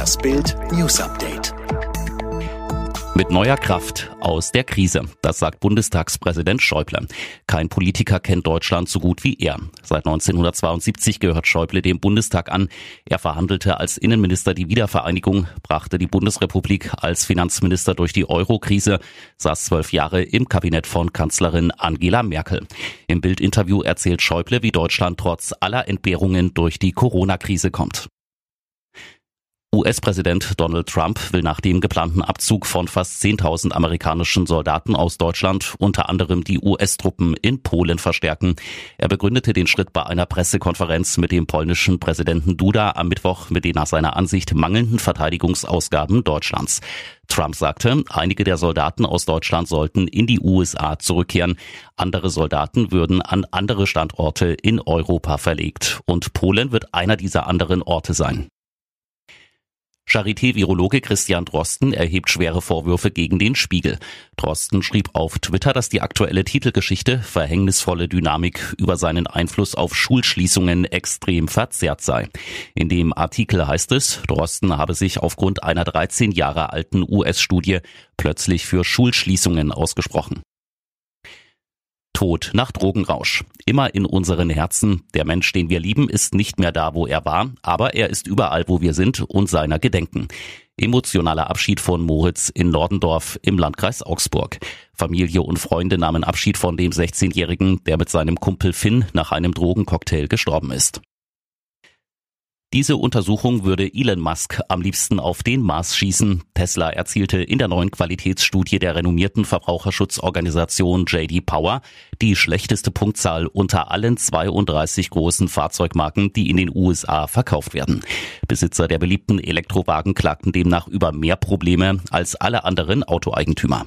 Das Bild News Update. Mit neuer Kraft aus der Krise. Das sagt Bundestagspräsident Schäuble. Kein Politiker kennt Deutschland so gut wie er. Seit 1972 gehört Schäuble dem Bundestag an. Er verhandelte als Innenminister die Wiedervereinigung, brachte die Bundesrepublik als Finanzminister durch die Euro-Krise, saß zwölf Jahre im Kabinett von Kanzlerin Angela Merkel. Im Bildinterview erzählt Schäuble, wie Deutschland trotz aller Entbehrungen durch die Corona-Krise kommt. US-Präsident Donald Trump will nach dem geplanten Abzug von fast 10.000 amerikanischen Soldaten aus Deutschland unter anderem die US-Truppen in Polen verstärken. Er begründete den Schritt bei einer Pressekonferenz mit dem polnischen Präsidenten Duda am Mittwoch mit den nach seiner Ansicht mangelnden Verteidigungsausgaben Deutschlands. Trump sagte, einige der Soldaten aus Deutschland sollten in die USA zurückkehren. Andere Soldaten würden an andere Standorte in Europa verlegt. Und Polen wird einer dieser anderen Orte sein. Charité-Virologe Christian Drosten erhebt schwere Vorwürfe gegen den Spiegel. Drosten schrieb auf Twitter, dass die aktuelle Titelgeschichte verhängnisvolle Dynamik über seinen Einfluss auf Schulschließungen extrem verzerrt sei. In dem Artikel heißt es, Drosten habe sich aufgrund einer 13 Jahre alten US-Studie plötzlich für Schulschließungen ausgesprochen. Tod nach Drogenrausch. Immer in unseren Herzen. Der Mensch, den wir lieben, ist nicht mehr da, wo er war, aber er ist überall, wo wir sind und seiner gedenken. Emotionaler Abschied von Moritz in Nordendorf im Landkreis Augsburg. Familie und Freunde nahmen Abschied von dem 16-Jährigen, der mit seinem Kumpel Finn nach einem Drogencocktail gestorben ist. Diese Untersuchung würde Elon Musk am liebsten auf den Mars schießen. Tesla erzielte in der neuen Qualitätsstudie der renommierten Verbraucherschutzorganisation JD Power die schlechteste Punktzahl unter allen 32 großen Fahrzeugmarken, die in den USA verkauft werden. Besitzer der beliebten Elektrowagen klagten demnach über mehr Probleme als alle anderen Autoeigentümer.